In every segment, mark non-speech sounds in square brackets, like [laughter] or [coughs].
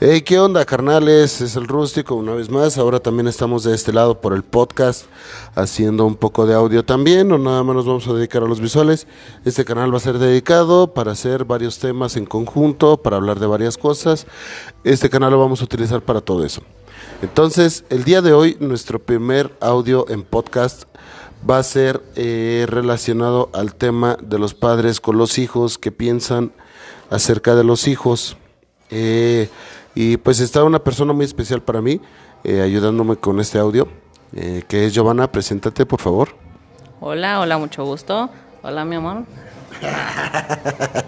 Hey, ¿qué onda, carnales? Es el rústico una vez más. Ahora también estamos de este lado por el podcast, haciendo un poco de audio también. No nada más nos vamos a dedicar a los visuales. Este canal va a ser dedicado para hacer varios temas en conjunto, para hablar de varias cosas. Este canal lo vamos a utilizar para todo eso. Entonces, el día de hoy, nuestro primer audio en podcast va a ser eh, relacionado al tema de los padres con los hijos, que piensan acerca de los hijos. Eh, y pues está una persona muy especial para mí, eh, ayudándome con este audio, eh, que es Giovanna. Preséntate, por favor. Hola, hola, mucho gusto. Hola, mi amor. [laughs]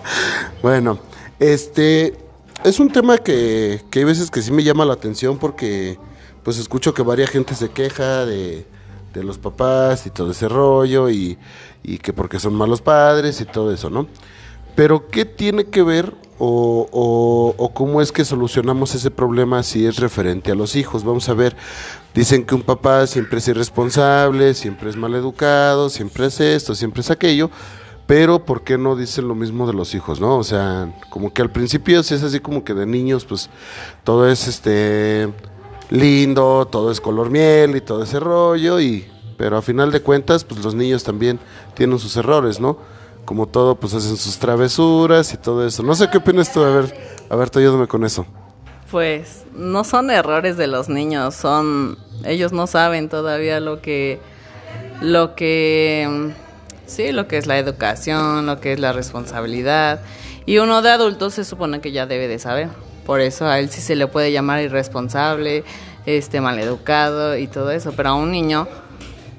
Bueno, este es un tema que, que hay veces que sí me llama la atención porque pues escucho que varias gente se queja de, de los papás y todo ese rollo y, y que porque son malos padres y todo eso, ¿no? Pero ¿qué tiene que ver o, o- cómo es que solucionamos ese problema si es referente a los hijos? Vamos a ver, dicen que un papá siempre es irresponsable, siempre es maleducado, siempre es esto, siempre es aquello, pero ¿por qué no dicen lo mismo de los hijos, no? O sea, como que al principio si es así como que de niños, pues todo es este lindo, todo es color miel y todo ese rollo y pero a final de cuentas, pues los niños también tienen sus errores, ¿no? Como todo, pues hacen sus travesuras y todo eso. No sé qué opinas tú, a ver, a ver, tú ayúdame con eso. Pues no son errores de los niños, son ellos no saben todavía lo que lo que sí, lo que es la educación, lo que es la responsabilidad y uno de adultos se supone que ya debe de saber. Por eso a él sí se le puede llamar irresponsable, este maleducado y todo eso, pero a un niño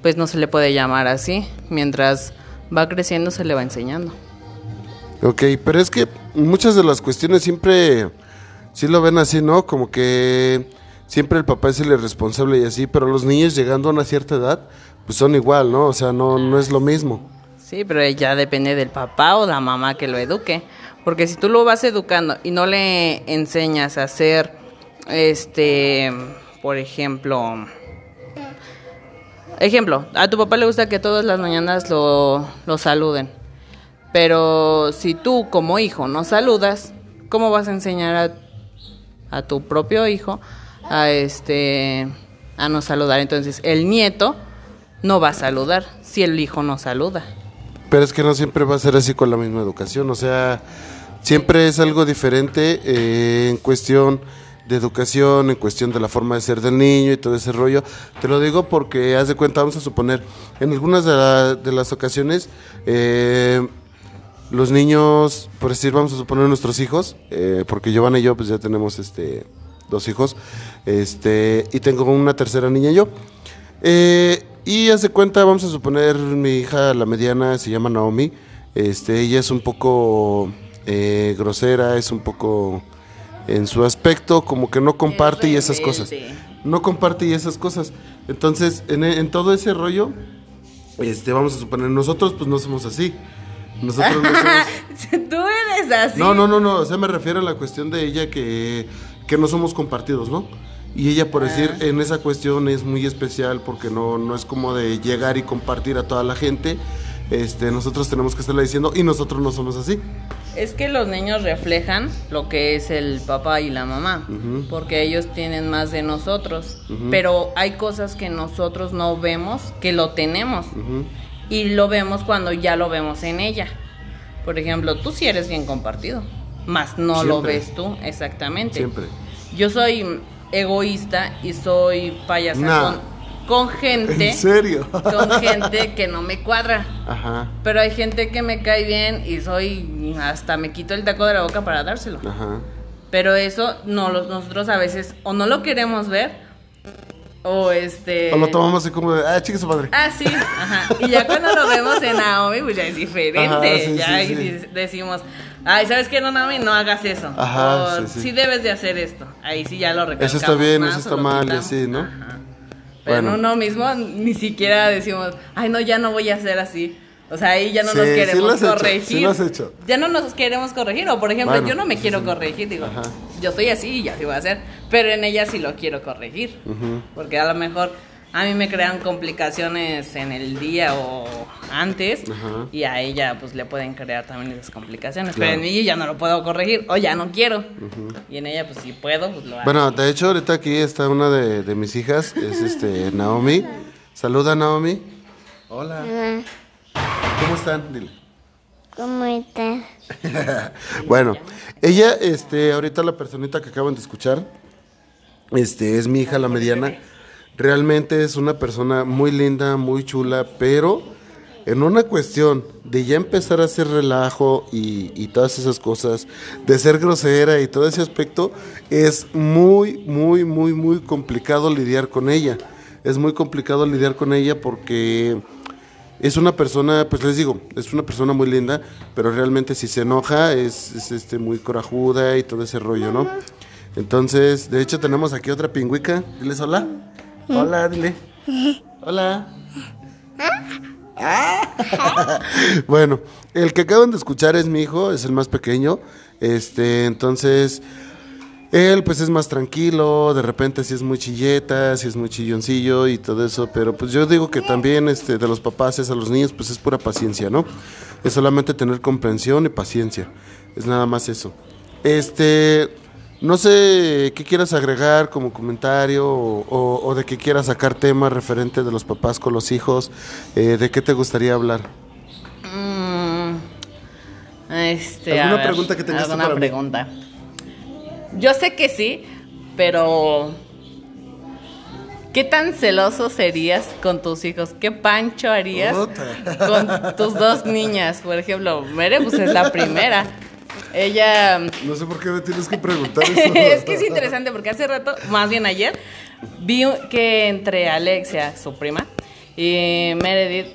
pues no se le puede llamar así, mientras va creciendo se le va enseñando. Ok, pero es que muchas de las cuestiones siempre, sí lo ven así, ¿no? Como que siempre el papá es el irresponsable y así, pero los niños llegando a una cierta edad, pues son igual, ¿no? O sea, no, no es lo mismo. Sí, pero ya depende del papá o la mamá que lo eduque. Porque si tú lo vas educando y no le enseñas a hacer, este, por ejemplo, ejemplo, a tu papá le gusta que todas las mañanas lo, lo saluden. Pero si tú como hijo no saludas, ¿cómo vas a enseñar a, a tu propio hijo a este a no saludar? Entonces, el nieto no va a saludar si el hijo no saluda. Pero es que no siempre va a ser así con la misma educación, o sea, siempre es algo diferente eh, en cuestión de educación, en cuestión de la forma de ser del niño y todo ese rollo. Te lo digo porque, haz de cuenta, vamos a suponer, en algunas de, la- de las ocasiones, eh, los niños, por decir, vamos a suponer nuestros hijos, eh, porque Giovanna y yo pues ya tenemos este dos hijos, este, y tengo una tercera niña yo. Eh, y hace cuenta, vamos a suponer, mi hija, la mediana, se llama Naomi. Este, ella es un poco eh, grosera, es un poco en su aspecto, como que no comparte y esas cosas. No comparte y esas cosas. Entonces, en, en todo ese rollo, este, vamos a suponer, nosotros pues no somos así. Nosotros no somos... [laughs] Tú eres así. No, no, no, no, o sea, me refiero a la cuestión de ella que, que no somos compartidos, ¿no? Y ella, por decir, en esa cuestión es muy especial porque no, no es como de llegar y compartir a toda la gente. Este, nosotros tenemos que estarle diciendo y nosotros no somos así. Es que los niños reflejan lo que es el papá y la mamá, porque ellos tienen más de nosotros, pero hay cosas que nosotros no vemos, que lo tenemos, y lo vemos cuando ya lo vemos en ella. Por ejemplo, tú sí eres bien compartido, más no lo ves tú, exactamente. Siempre. Yo soy egoísta y soy payasa Nah. Con, gente, ¿En serio? con gente que no me cuadra. Ajá, Pero hay gente que me cae bien y soy hasta me quito el taco de la boca para dárselo. ajá. Pero eso no los nosotros a veces o no lo queremos ver o este O lo tomamos así como de, ah, chica su padre. Ah, sí, ajá. Y ya cuando lo vemos en Naomi, pues ya es diferente. Ajá, sí, ya sí, sí. decimos, ay, ¿sabes qué, no, Naomi? No hagas eso. Ajá, o sí, debes de hacer esto. Ahí sí ya lo recalcamos Eso está bien, más eso está mal, y así, ¿no? Ajá. Pero Bueno. en uno mismo ni siquiera decimos, ay, no, ya no voy a hacer así. O sea, ahí ya no Sí, nos queremos hecho, corregir. sí lo has hecho. Ya no nos queremos corregir. O por ejemplo, Bueno, yo no me quiero corregir, digo, Ajá. yo soy así y así voy a hacer. Pero en ella sí lo quiero corregir. Porque a lo mejor, a mí me crean complicaciones en el día o antes Ajá. y a ella pues le pueden crear también esas complicaciones. Claro. Pero en mí ya no lo puedo corregir o ya no quiero. Y en ella pues si puedo, pues lo hago. Bueno, de hecho, ahorita aquí está una de, de mis hijas, es este [laughs] Naomi. Saluda, Naomi. Hola. ¿Cómo están? Dile. ¿Cómo estás? [laughs] Bueno, ella, este, ahorita la personita que acaban de escuchar, este, es mi hija, la mediana. Realmente es una persona muy linda, muy chula, pero en una cuestión de ya empezar a hacer relajo y, y todas esas cosas, de ser grosera y todo ese aspecto, es muy, muy, muy, muy complicado lidiar con ella. Es muy complicado lidiar con ella porque es una persona, pues les digo, es una persona muy linda, pero realmente si se enoja es, es, este muy corajuda y todo ese rollo, ¿no? Entonces, de hecho tenemos aquí otra pingüica. Diles hola. Hola, dile. Hola. Ah. [laughs] bueno, el que acaban de escuchar es mi hijo, es el más pequeño. Este, entonces, él pues es más tranquilo, de repente sí es muy chilleta, sí es muy chilloncillo y todo eso, pero pues yo digo que también este, de los papás es a los niños pues es pura paciencia, ¿no? Es solamente tener comprensión y paciencia, es nada más eso. Este, no sé qué quieras agregar como comentario o, o- o de qué quieras sacar temas referente de los papás con los hijos, eh, de qué te gustaría hablar. Mm, este, a ¿Alguna ver, pregunta que tengas alguna para mí? pregunta. Yo sé que sí, pero ¿qué tan celoso serías con tus hijos? ¿Qué pancho harías Puta. con tus dos niñas? Por ejemplo, Mere pues es la primera. [laughs] Ella No sé por qué me tienes que preguntar eso. [laughs] es que es interesante porque hace rato, más bien ayer, vi que entre Alexia, su prima, y Meredith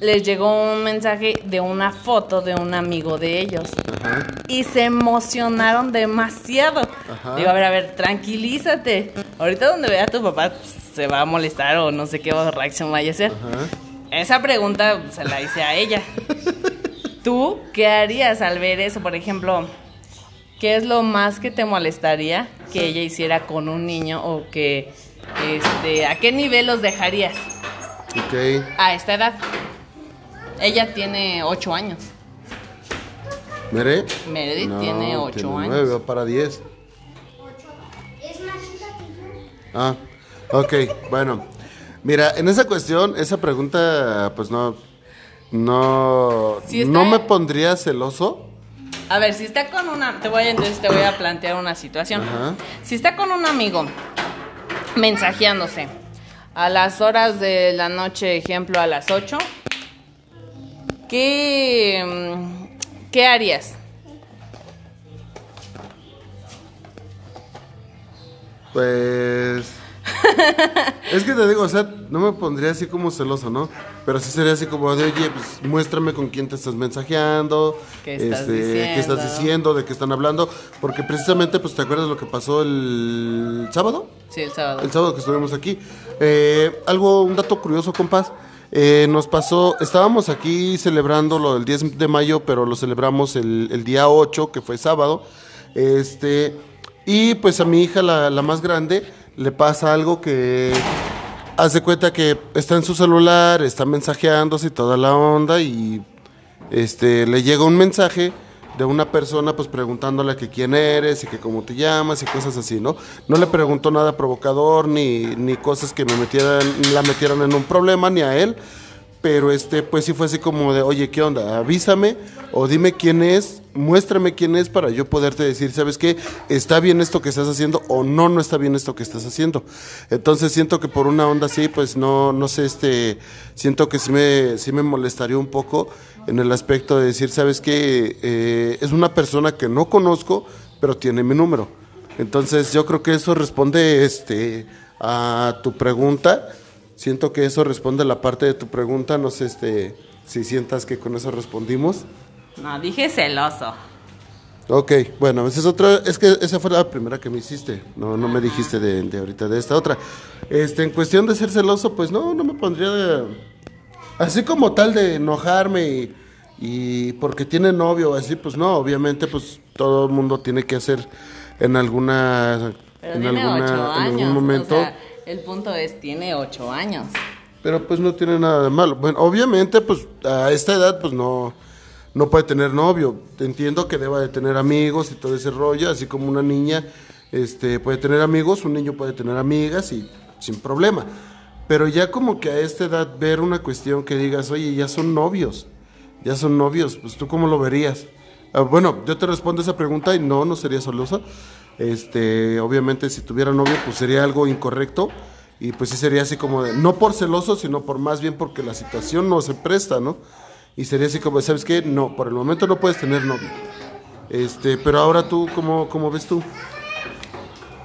les llegó un mensaje de una foto de un amigo de ellos. Ajá. Y se emocionaron demasiado. Ajá. Digo, a ver, a ver, tranquilízate. Ahorita donde vea a tu papá se va a molestar o no sé qué reacción vaya a hacer. Ajá. Esa pregunta se la hice a ella. [laughs] ¿Tú qué harías al ver eso? Por ejemplo, ¿qué es lo más que te molestaría que ella hiciera con un niño o que, este, a qué nivel los dejarías Ok. a esta edad? Ella tiene ocho años. ¿Mere? Meredith tiene ocho tiene años. nueve, va para 10. Ah, ok, bueno. Mira, en esa cuestión, esa pregunta, pues no, no, está- no me pondría celoso. A ver, si está con una, te voy a, entonces te voy a plantear una situación. Ajá. Si está con un amigo mensajeándose a las horas de la noche, ejemplo a las 8, ¿qué, mm, ¿qué harías? Pues. [laughs] es que te digo, o sea, no me pondría así como celoso, ¿no? Pero sí sería así como de, oye, pues muéstrame con quién te estás mensajeando, ¿Qué estás qué estás diciendo? diciendo, de qué están hablando, porque precisamente, pues, ¿te acuerdas lo que pasó el sábado? Sí, el sábado. El sábado que estuvimos aquí. Eh, algo, un dato curioso, compás. Eh, nos pasó, estábamos aquí celebrando lo del 10 de mayo, pero lo celebramos el, el día 8, que fue sábado. Este, y pues a mi hija, la, la más grande, le pasa algo que hace cuenta que está en su celular, está mensajeándose toda la onda, y este, le llega un mensaje de una persona pues preguntándole que quién eres y que cómo te llamas y cosas así, ¿no? No le preguntó nada provocador ni, ni cosas que me metieran, la metieran en un problema ni a él, pero este pues sí fue así como de, oye, ¿qué onda? Avísame o dime quién es, muéstrame quién es para yo poderte decir, ¿sabes qué? ¿Está bien esto que estás haciendo o no, no está bien esto que estás haciendo? Entonces siento que por una onda así, pues no, no sé, este, siento que sí me, sí me molestaría un poco en el aspecto de decir, ¿sabes qué? Eh, es una persona que no conozco, pero tiene mi número. Entonces yo creo que eso responde este, a tu pregunta. Siento que eso responde a la parte de tu pregunta. No sé este, si sientas que con eso respondimos. No, dije celoso. Ok, bueno, esa es otra, es que esa fue la primera que me hiciste, no, no me dijiste de, de ahorita de esta otra. Este, en cuestión de ser celoso, pues no, no me pondría de, así como tal de enojarme y, y porque tiene novio, así, pues no, obviamente, pues todo el mundo tiene que hacer en alguna, Pero en alguna, algún momento. o sea, El punto es, tiene ocho años. Pero pues no tiene nada de malo. Bueno, obviamente, pues a esta edad, pues no, no puede tener novio. Entiendo que deba de tener amigos y todo ese rollo, así como una niña este, puede tener amigos, un niño puede tener amigas y sin problema. Pero ya como que a esta edad ver una cuestión que digas, oye, ya son novios, ya son novios, pues tú cómo lo verías. Ah, bueno, yo te respondo esa pregunta y no, no sería celosa. Este, obviamente si tuviera novio, pues sería algo incorrecto y pues sí sería así como de, no por celoso, sino por más bien porque la situación no se presta, ¿no? Y sería así como, ¿sabes qué? No, por el momento no puedes tener novio. Este, pero ahora tú, ¿cómo, cómo ves tú?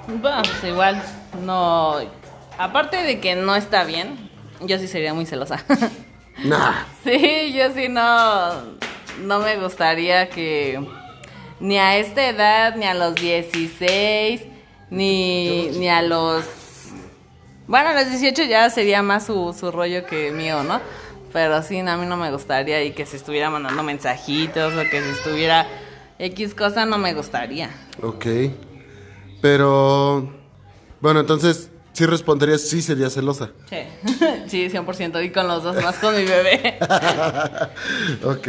Bueno, pues igual, no. Aparte de que no está bien, yo sí sería muy celosa. Nah. [laughs] sí, yo sí no. No me gustaría que. Ni a esta edad, ni a los 16, ni, ni a los. Bueno, a los 18 ya sería más su, su rollo que mío, ¿no? Pero sí, a mí no me gustaría y que se estuviera mandando mensajitos o que se estuviera X cosa no me gustaría. Ok. Pero, bueno, entonces, sí responderías, sí sería celosa. Sí, [laughs] sí, 100% y con los dos más con mi bebé. [laughs] ok.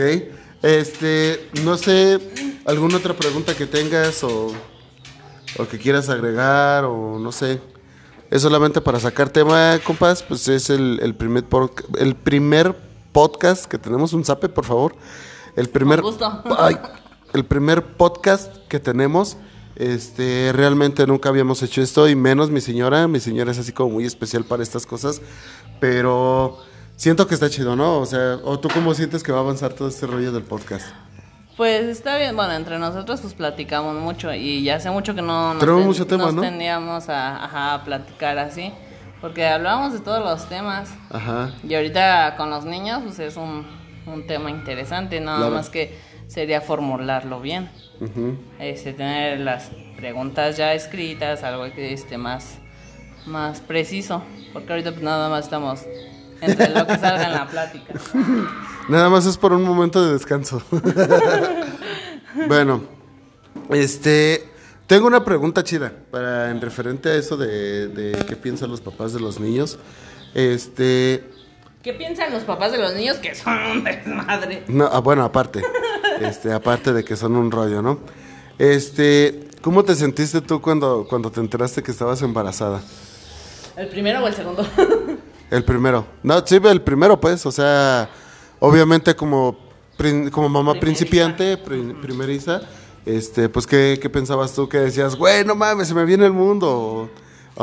Este, no sé, ¿alguna otra pregunta que tengas o, o que quieras agregar o no sé? Es solamente para sacar tema, compas, pues es el, el primer, por- el primer podcast que tenemos, un zape, por favor. El primer. [laughs] Ay, el primer podcast que tenemos. Este, realmente nunca habíamos hecho esto y menos mi señora. Mi señora es así como muy especial para estas cosas, pero siento que está chido, ¿no? O sea, ¿o tú cómo sientes que va a avanzar todo este rollo del podcast? Pues está bien, bueno, entre nosotros pues platicamos mucho y ya hace mucho que no nos, ten- mucho tema, nos ¿no? tendíamos a, ajá, a platicar así, porque hablábamos de todos los temas Ajá. y ahorita con los niños pues es un, un tema interesante, nada Claro. más que sería formularlo bien, ujú. este, tener las preguntas ya escritas, algo que esté más, más preciso, porque ahorita pues nada más estamos entre lo que salga en la plática. [laughs] Nada más es por un momento de descanso. [laughs] bueno, este, tengo una pregunta chida para en referente a eso de, de qué piensan los papás de los niños. Este, ¿Qué piensan los papás de los niños que son un desmadre? no, ah, bueno, aparte, este, aparte de que son un rollo, ¿no? Este, ¿cómo te sentiste tú cuando, cuando te enteraste que estabas embarazada? ¿El primero o el segundo? El primero. No, sí, el primero, pues. O sea, obviamente como, prin- como mamá Primeriza. principiante, pri- primeriza, este, pues, ¿qué, ¿qué pensabas tú? Que decías, güey, no mames, se me viene el mundo. O,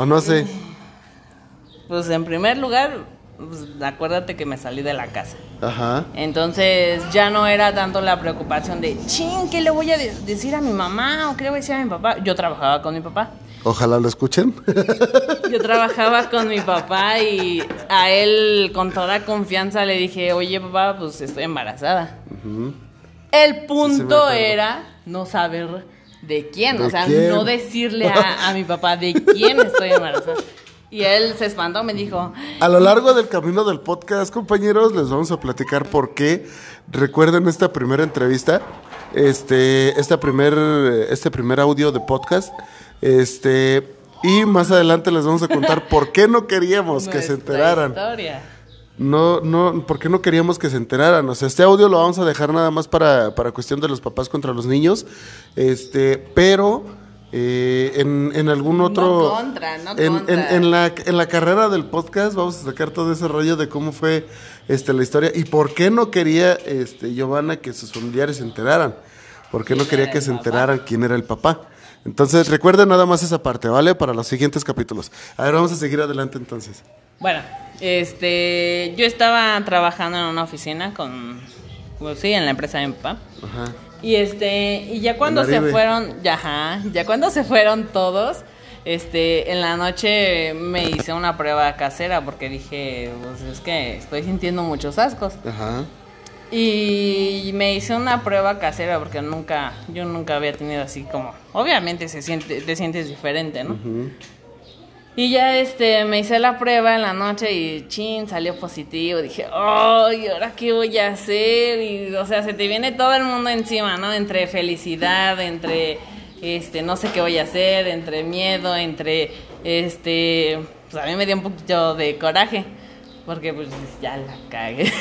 o no sé. [sighs] Pues en primer lugar, pues, acuérdate que me salí de la casa. Ajá. Entonces ya no era tanto la preocupación de, ching, ¿qué le voy a de- decir a mi mamá o qué le voy a decir a mi papá? Yo trabajaba con mi papá. Ojalá lo escuchen. [laughs] Yo trabajaba con mi papá y a él con toda confianza le dije, oye papá, pues estoy embarazada. El punto era no saber de quién, ¿De o sea, quién? no decirle a, a mi papá de [laughs] quién estoy embarazada. Y él se espantó, me dijo, A lo largo del camino del podcast, compañeros, les vamos a platicar por qué. Recuerden esta primera entrevista, este, esta primer, este primer audio de podcast, este, y más adelante les vamos a contar [laughs] por qué no queríamos que se "Nuestra enteraran. historia". No, no, ¿por qué no queríamos que se enteraran? O sea, este audio lo vamos a dejar nada más para, para cuestión de los papás contra los niños, este, pero eh, en, en algún No otro... contra, no en, en- contra. en la, en la carrera del podcast vamos a sacar todo ese rollo de cómo fue este, la historia y por qué no quería este, Giovanna que sus familiares se enteraran. ¿Por qué no ¿Quién quería que se papá? enteraran quién era el papá? Entonces, recuerden nada más esa parte, ¿vale? Para los siguientes capítulos. A ver, vamos a seguir adelante entonces. Bueno, este, yo estaba trabajando en una oficina con, pues sí, en la empresa de mi papá. Ajá. Y este, y ya cuando se fueron, ya, ajá, ya cuando se fueron todos, este, en la noche me hice una prueba casera porque dije, pues es que estoy sintiendo muchos ascos. Ajá. Y me hice una prueba casera porque nunca, yo nunca había tenido así como, obviamente se siente, te sientes diferente, ¿no? Y ya este, me hice la prueba en la noche y chin, salió positivo. Dije, ay, ¿ahora qué voy a hacer? Y, o sea, se te viene todo el mundo encima, ¿no? Entre felicidad, entre, este, no sé qué voy a hacer, entre miedo, entre, este, pues a mí me dio un poquito de coraje. Porque pues ya la cagué.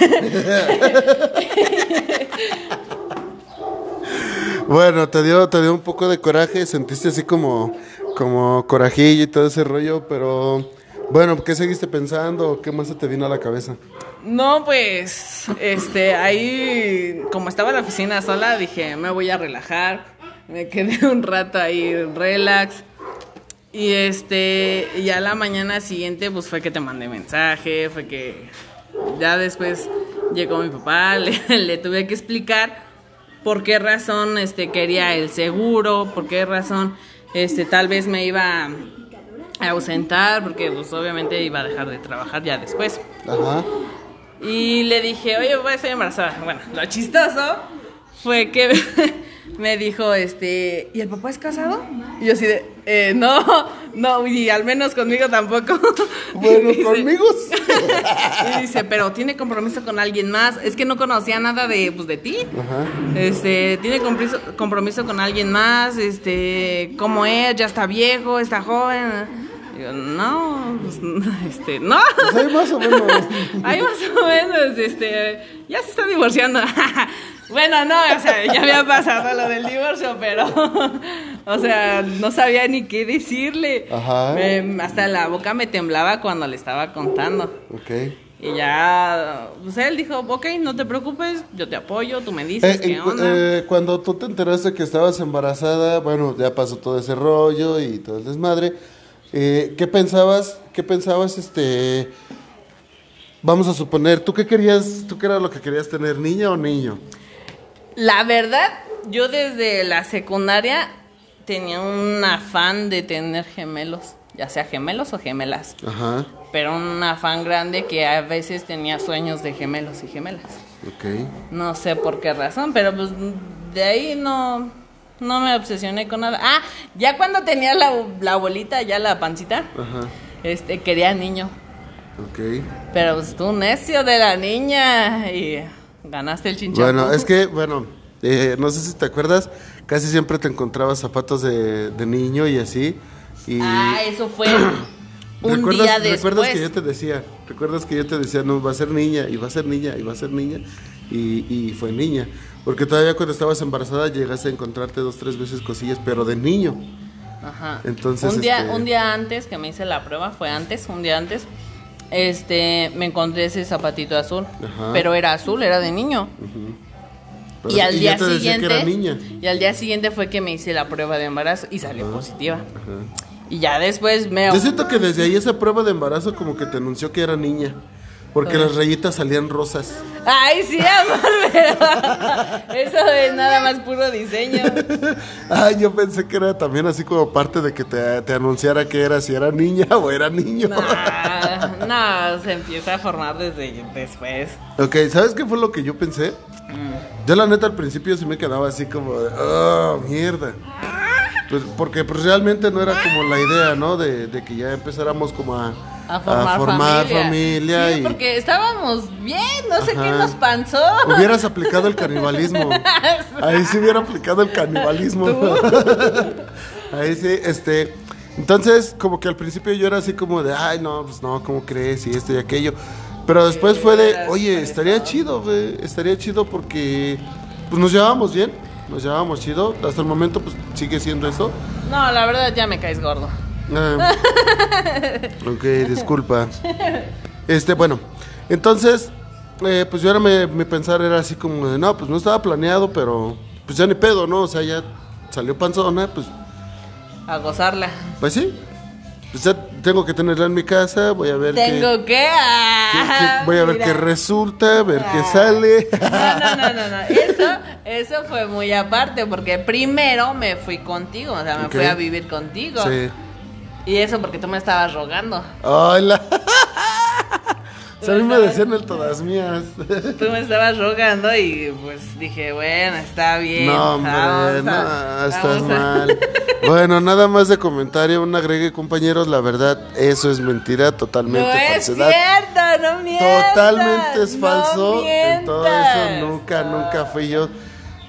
Bueno, te dio, te dio un poco de coraje, sentiste así como, como corajillo y todo ese rollo, pero bueno, ¿qué seguiste pensando? ¿Qué más se te vino a la cabeza? No, pues, este, ahí, como estaba en la oficina sola, dije, me voy a relajar. Me quedé [laughs] un rato ahí, relax. Y este, ya la mañana siguiente, pues fue que te mandé mensaje, fue que ya después llegó mi papá, [laughs] le, le tuve que explicar por qué razón este quería el seguro, por qué razón este tal vez me iba a ausentar, porque pues obviamente iba a dejar de trabajar ya después. Ajá. Y le dije, oye, voy a estar embarazada. Bueno, lo chistoso fue que [laughs] me dijo, este, ¿y el papá es casado? Y yo así de, eh, no, no, y al menos conmigo tampoco. [laughs] Bueno, dice- conmigo [laughs] y dice, pero tiene compromiso con alguien más. Es que no conocía nada de, pues, de ti. Ajá. Este, tiene compromiso, compromiso con alguien más, este, ¿cómo es? Ya está viejo, está joven. No, pues, [laughs] este, no. Pues ahí más o menos. Ahí más o menos, este, ya se está divorciando. bueno, no, o sea, ya había pasado lo del divorcio, pero, o sea, no sabía ni qué decirle. Ajá. Me- hasta la boca me temblaba cuando le estaba contando. Ok. Y ya, pues él dijo, ok, no te preocupes, yo te apoyo, tú me dices Eh, qué cu- onda. eh, cuando tú te enteraste que estabas embarazada, bueno, ya pasó todo ese rollo y todo el desmadre. eh, ¿Qué pensabas? ¿Qué pensabas? Este, vamos a suponer, ¿tú qué querías? ¿Tú qué era lo que querías tener, niña o niño? La verdad, yo desde la secundaria tenía un afán de tener gemelos, ya sea gemelos o gemelas, Ajá. pero un afán grande que a veces tenía sueños de gemelos y gemelas. Ok. No sé por qué razón, pero pues de ahí no, no me obsesioné con nada. Ah, ya cuando tenía la, la bolita, ya la pancita, Ajá. este, quería niño. Ok. Pero pues tú necio de la niña y ganaste el chinchón. Bueno, es que, bueno, eh, no sé si te acuerdas, casi siempre te encontrabas zapatos de, de niño y así. Y Ah, eso fue un [coughs] ¿Recuerdas, día después. ¿Recuerdas que yo te decía? ¿Recuerdas que yo te decía, no, va a ser niña, y va a ser niña, y va a ser niña? Y, y fue niña. Porque todavía cuando estabas embarazada llegaste a encontrarte dos, tres veces cosillas, pero de niño. Ajá. Entonces, un día, este- un día antes que me hice la prueba, fue antes, un día antes, este, me encontré ese zapatito azul, Ajá. pero era azul, era de niño. Pero- y al ya día siguiente, que era niña. y al día siguiente fue que me hice la prueba de embarazo y salió positiva. Y ya después me Yo siento que desde ahí esa prueba de embarazo como que te anunció que era niña. Porque las rayitas salían rosas. Ay, sí, amor, pero [laughs] eso es nada más puro diseño. [laughs] Ay, yo pensé que era también así como parte de que te, te anunciara que era si era niña [laughs] o era niño. No, no, se empieza a formar desde después. Ok, ¿sabes qué fue lo que yo pensé? Yo la neta al principio sí me quedaba así como de, oh, mierda. Pues porque pues realmente no era como la idea, ¿no? De, de que ya empezáramos como a, A formar, familia. familia Sí, y porque estábamos bien, no sé qué Ajá. nos pasó. hubieras [laughs] aplicado el canibalismo. [laughs] Ahí sí hubiera aplicado el canibalismo. [laughs] Ahí sí, este... Entonces, como que al principio yo era así como de, ay, no, pues no, ¿cómo crees? Y esto y aquello. Pero después fue de, oye, estaría chido, güey, estaría chido porque pues nos llevábamos bien, nos llevábamos chido. Hasta el momento, pues sigue siendo eso. No, la verdad ya me caes gordo. Ah, ok, disculpa. Este, bueno, entonces, eh, pues yo ahora me, mi pensar era así como de, no, pues no estaba planeado, pero pues ya ni pedo, ¿no? O sea, ya salió panzona, pues, A gozarla. pues sí. Pues ya tengo que tenerla en mi casa, voy a ver Tengo que. ah, voy a ver qué resulta, ver qué Ah. sale. No, no, no, no, no. [laughs] Eso, eso fue muy aparte, porque primero me fui contigo, o sea, me fui a vivir contigo. Sí. Y eso porque tú me estabas rogando. Hola. O sea, a mí me decían el todas mías. Tú me estabas rogando y pues dije, bueno, está bien. No, hombre, vamos no, a- estás a- mal. [laughs] Bueno, nada más de comentario, un agregue, compañeros, la verdad, eso es mentira, totalmente No es falsedad. cierto, no mientas. Totalmente es no falso. en todo eso nunca, nunca fui yo.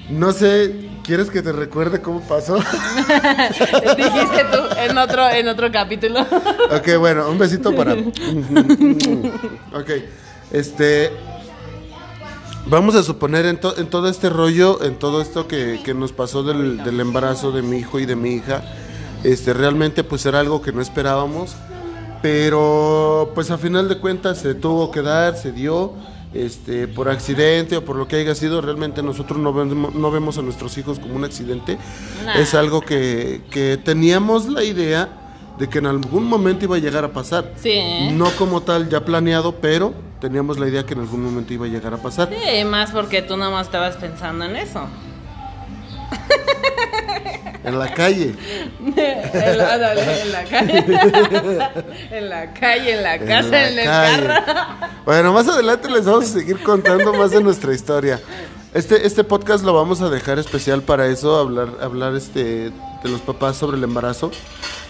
No sé, ¿quieres que te recuerde cómo pasó? [laughs] Dijiste tú en otro, en otro capítulo. [laughs] ok, bueno, un besito para. [laughs] ok, este. Vamos a suponer en, to- en todo este rollo, en todo esto que, que nos pasó del, del embarazo de mi hijo y de mi hija, este, realmente pues era algo que no esperábamos, pero pues a final de cuentas se tuvo que dar, se dio, este, por accidente o por lo que haya sido, realmente nosotros no vemos, no vemos a nuestros hijos como un accidente, Nah. es algo que, que teníamos la idea de que en algún momento iba a llegar a pasar. Sí. No como tal ya planeado, pero teníamos la idea que en algún momento iba a llegar a pasar. Sí, más porque tú nada más estabas pensando en eso. [laughs] En la calle. en, la, [laughs] ándale, en la calle. [laughs] en la calle, en la en casa, la en, el calle. carro. Bueno, más adelante les vamos a seguir contando más de nuestra historia. Este, este podcast lo vamos a dejar especial para eso, hablar, hablar este, de los papás sobre el embarazo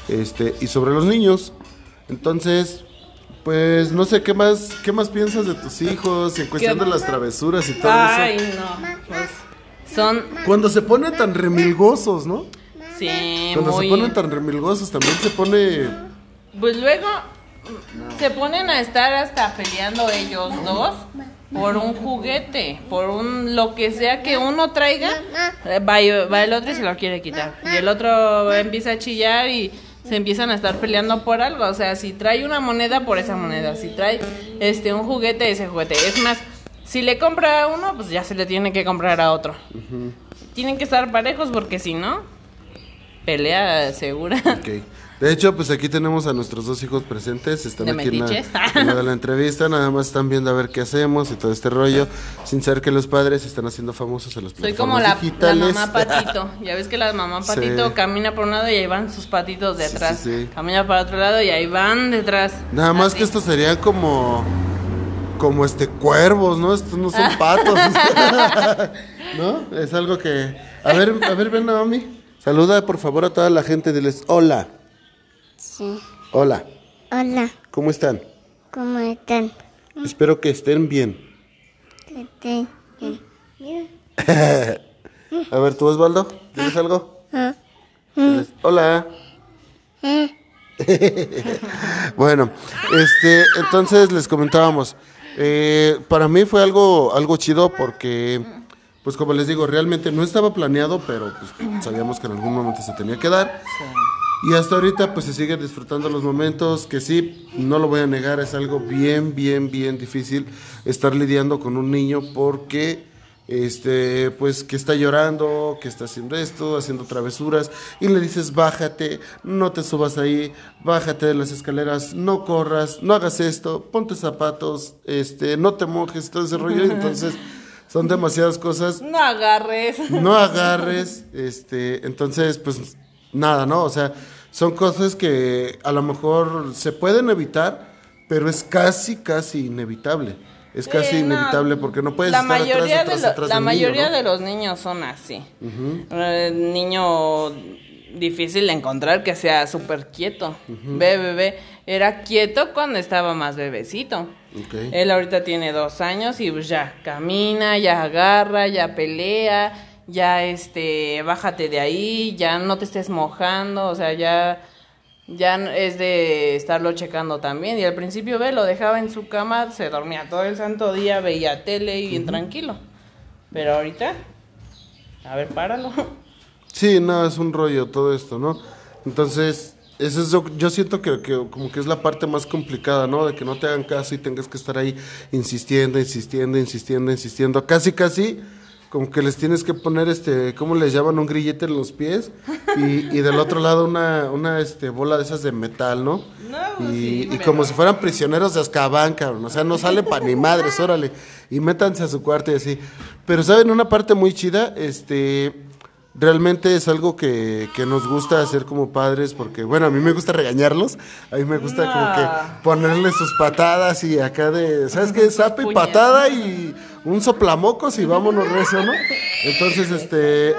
este, y sobre los niños. Entonces, pues no sé qué más, qué más piensas de tus hijos en cuestión de las travesuras y todo Ay, eso. no. Pues, son, Cuando se ponen tan remilgosos, ¿no? Sí, Cuando muy... se ponen tan remilgosos también se pone Pues luego se ponen a estar hasta peleando ellos dos por un juguete, por un lo que sea que uno traiga, va el otro y se lo quiere quitar. Y el otro empieza a chillar y se empiezan a estar peleando por algo. O sea, si trae una moneda, por esa moneda. Si trae este un juguete, ese juguete. Es más, si le compra a uno, pues ya se le tiene que comprar a otro. Tienen que estar parejos porque si no, pelea segura. Ok. De hecho, pues aquí tenemos a nuestros dos hijos presentes. Están ¿De aquí en la, metiches? en la de la [laughs] entrevista. Nada más están viendo a ver qué hacemos y todo este rollo. Sin saber que los padres están haciendo famosos en las Soy como la, mamá patito. Ya ves que la mamá [laughs] patito Sí. camina por un lado y ahí van sus patitos detrás. sí, sí. Camina para otro lado y ahí van detrás. Nada más Así. que estos serían como. Como este cuervos, ¿no? Estos no son [laughs] patos. ¿No? Es algo que. A ver, a ver, ven Naomi. Saluda por favor a toda la gente. Diles hola. Sí. Hola. Hola, ¿Cómo están? ¿cómo están? Espero que estén bien. Estén bien. [laughs] A ver, tú Osvaldo, ¿tienes algo? Diles, Hola. [laughs] bueno, este, entonces les comentábamos. eh, para mí fue algo, algo chido porque, pues como les digo, realmente no estaba planeado, pero pues, sabíamos que en algún momento se tenía que dar. Y hasta ahorita pues se siguen disfrutando los momentos que sí, no lo voy a negar, es algo bien, bien, bien difícil estar lidiando con un niño porque este pues que está llorando, que está haciendo esto, haciendo travesuras y le dices bájate, no te subas ahí, bájate de las escaleras, no corras, no hagas esto, ponte zapatos, este, no te mojes, todo ese rollo, [laughs] entonces son demasiadas cosas No agarres. no agarres, este, entonces, pues nada, ¿no? O sea, son cosas que a lo mejor se pueden evitar, pero es casi, casi inevitable. Es casi no, inevitable porque no puedes la estar mayoría atrás, atrás, de lo- atrás La del niño, mayoría ¿no? de los niños son así. Eh, niño difícil de encontrar que sea súper quieto. Ve, bebé. Era quieto cuando estaba más bebecito. Él ahorita tiene dos años y pues ya camina, ya agarra, ya pelea, ya este, bájate de ahí, ya no te estés mojando, o sea, ya, ya es de estarlo checando también. Y al principio ve, lo dejaba en su cama, se dormía todo el santo día, veía tele y bien tranquilo. Pero ahorita, a ver, páralo. Sí, no, es un rollo todo esto, ¿no? Entonces, eso es yo siento que, que como que es la parte más complicada, ¿no? De que no te hagan caso y tengas que estar ahí insistiendo, insistiendo, insistiendo, insistiendo. Casi, casi, como que les tienes que poner, este, ¿cómo les llaman? Un grillete en los pies y, y del otro lado una, una este, bola de esas de metal, ¿no? No, y, sí, y como si fueran prisioneros de Azkaban, cabrón. O sea, no sale pa' ni madres, órale. Y métanse a su cuarto y así. Pero, ¿saben? Una parte muy chida, este... Realmente es algo que, que nos gusta hacer como padres porque, bueno, a mí me gusta regañarlos, a mí me gusta como que ponerle sus patadas y acá de, ¿sabes qué? Puñal. patada y un soplamocos y vámonos recio, ¿no? Entonces, este,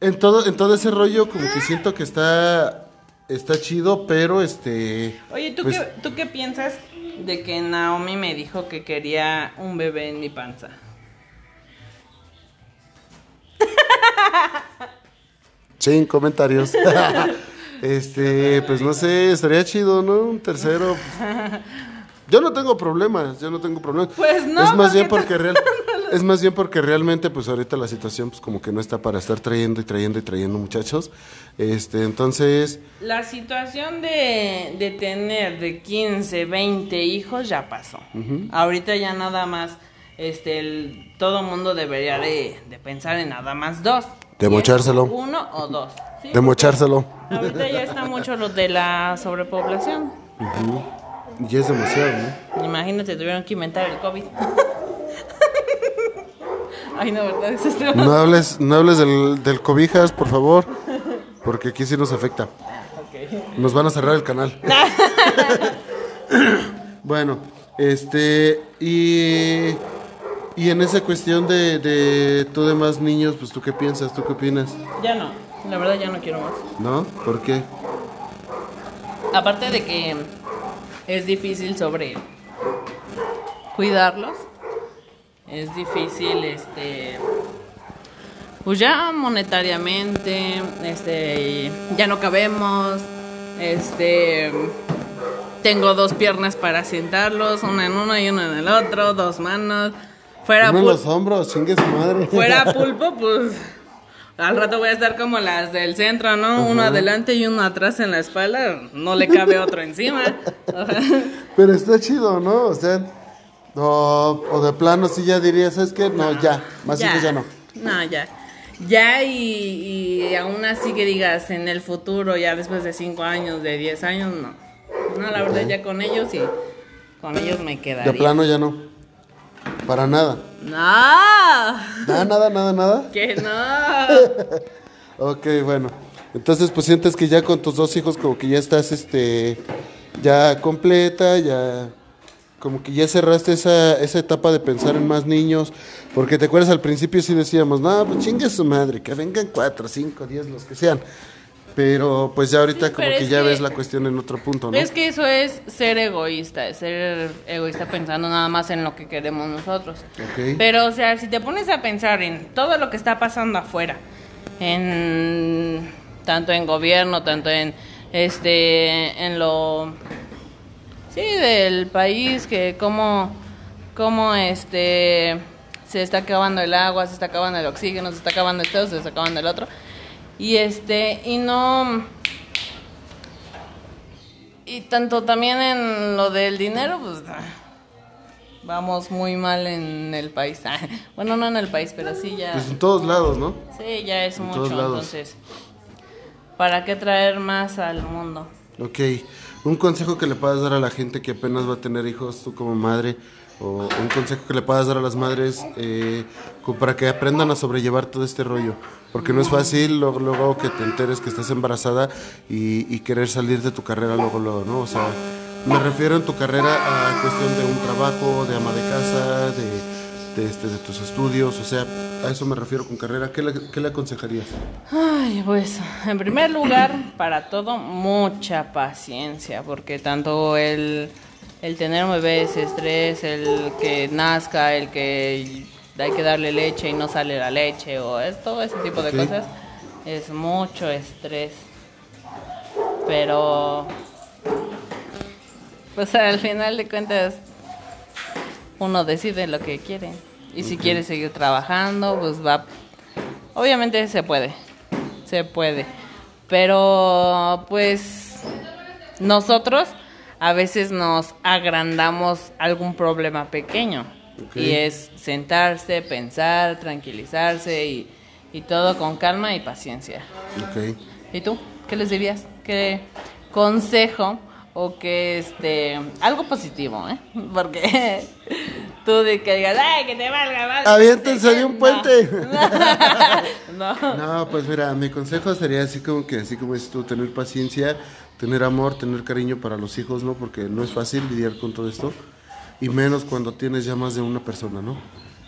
en todo, en todo ese rollo como que siento que está, está chido, pero este... Oye, ¿tú, pues, qué, ¿tú qué piensas de que Naomi me dijo que quería un bebé en mi panza? Sin comentarios. [laughs] este, pues no sé, estaría chido, ¿no? Un tercero. pues. Yo no tengo problemas, yo no tengo problemas. Pues no, Es más bien porque [laughs] real, es más bien porque realmente pues ahorita la situación pues como que no está para estar trayendo y trayendo y trayendo muchachos. Este, entonces, La situación de, de tener de 15, 20 hijos ya pasó. Ahorita ya nada más, este, el- todo mundo debería de, de pensar en nada más dos. De mochárselo. Uno o dos. ¿sí? de mochárselo. Ahorita ya está mucho lo de la sobrepoblación. Y es demasiado, ¿no? Imagínate, tuvieron que inventar el COVID. [laughs] Ay, no, ¿verdad? Es No hables, no hables del, del cobijas, por favor, porque aquí sí nos afecta. Nos van a cerrar el canal. [laughs] bueno, este, y, y en esa cuestión de, de tú de más niños, pues tú qué piensas, tú qué opinas, Ya no, la verdad ya no quiero más. ¿no? ¿Por qué? Aparte de que es difícil sobre cuidarlos, es difícil este pues ya monetariamente, este ya no cabemos, este tengo dos piernas para sentarlos, una en uno y una en el otro, dos manos. Fuera Uno en pul- los hombros, chingue su madre. fuera [laughs] pulpo, pues al rato voy a estar como las del centro, ¿no? Uno adelante y uno atrás en la espalda, no le cabe [laughs] otro encima. Pero está chido, ¿no? O sea, o, o de plano sí ya dirías, ¿sabes qué? No, ya, más hijos ya no. No, ya. Ya y, y aún así que digas en el futuro, ya después de 5 años, de 10 años, no. No, la verdad ya con ellos y con ellos me De quedaría. plano ya no. Para nada. No, Nada, nada, nada, nada. que no. [laughs] Ok, bueno. Entonces, pues sientes que ya con tus dos hijos como que ya estás, este, ya completa, ya, como que ya cerraste esa, esa etapa de pensar en más niños, porque te acuerdas al principio sí decíamos, no, pues chingue su madre, que vengan cuatro, cinco, diez, los que sean. Pero pues ya ahorita Sí, como que ya que- ves la cuestión en otro punto, ¿no? Es que eso es ser egoísta, es ser egoísta pensando nada más en lo que queremos nosotros. Pero, o sea, si te pones a pensar en todo lo que está pasando afuera, en tanto en gobierno, tanto en este, en lo, sí, del país, que cómo, cómo este, se está acabando el agua, se está acabando el oxígeno, se está acabando esto, se está acabando el otro, y este, y no, y tanto también en lo del dinero, pues ah, vamos muy mal en el país. Ah, Bueno, no en el país, pero sí ya. Pues en todos lados, ¿no? Sí, ya es en mucho. todos lados. Entonces, ¿para qué traer más al mundo? Ok, un consejo que le puedas dar a la gente que apenas va a tener hijos, tú como madre, o un consejo que le puedas dar a las madres eh, para que aprendan a sobrellevar todo este rollo, porque no es fácil luego, luego que te enteres que estás embarazada y, y querer salir de tu carrera luego, luego, ¿no? O sea, me refiero en tu carrera a cuestión de un trabajo, de ama de casa, de, de, este, de tus estudios, o sea, a eso me refiero con carrera. ¿Qué le, qué le aconsejarías? Ay, pues, en primer lugar, para todo, mucha paciencia, porque tanto el, el tener un bebé es estrés, el que nazca, el que hay que darle leche y no sale la leche, o es todo ese tipo de cosas, es mucho estrés. Pero, pues al final de cuentas, uno decide lo que quiere. Y si quiere seguir trabajando, pues va. Obviamente se puede. Se puede. Pero, pues, nosotros a veces nos agrandamos algún problema pequeño. Ok. Y es sentarse, pensar, tranquilizarse y, y todo con calma y paciencia. Ok. ¿Y tú? ¿Qué les dirías? ¿Qué consejo o qué este algo positivo, eh? Porque [laughs] tú de que digas, "Ay, que te valga, valga". Aviéntense de un No. puente. [laughs] No. [laughs] No, pues mira, mi consejo sería así como que, así como dices tú, tener paciencia, tener amor, tener cariño para los hijos, ¿no? Porque no es fácil lidiar con todo esto. Y menos cuando tienes ya más de una persona, ¿no?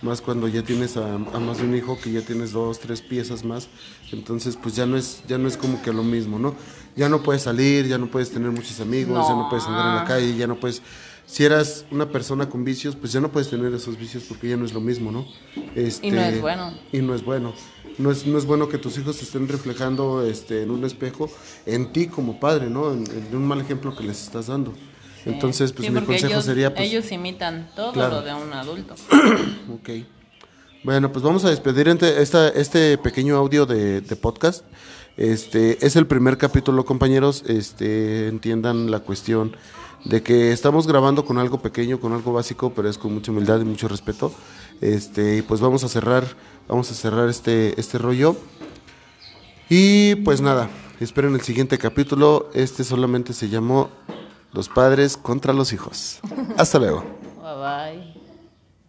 Más cuando ya tienes a, a más de un hijo, que ya tienes dos, tres piezas más. Entonces, pues ya no es, ya no es como que lo mismo, ¿no? Ya no puedes salir, ya no puedes tener muchos amigos, ya No. puedes andar en la calle, ya no puedes si eras una persona con vicios, pues ya no puedes tener esos vicios porque ya no es lo mismo, ¿no? Este, Y no es bueno. Y no es bueno. No es, no es bueno que tus hijos estén reflejando este, en un espejo en ti como padre, ¿no? En, en un mal ejemplo que les estás dando. Entonces, pues Sí, mi consejo ellos, sería, pues, ellos imitan todo Claro. lo de un adulto. [coughs] Ok. Bueno, pues vamos a despedir esta, este pequeño audio de, de podcast. Este es el primer capítulo, compañeros. Este entiendan la cuestión de que estamos grabando con algo pequeño, con algo básico, pero es con mucha humildad y mucho respeto. Este, y pues vamos a cerrar, vamos a cerrar este, este rollo. Y pues nada, esperen el siguiente capítulo. Este solamente se llamó Los padres contra los hijos. Hasta luego.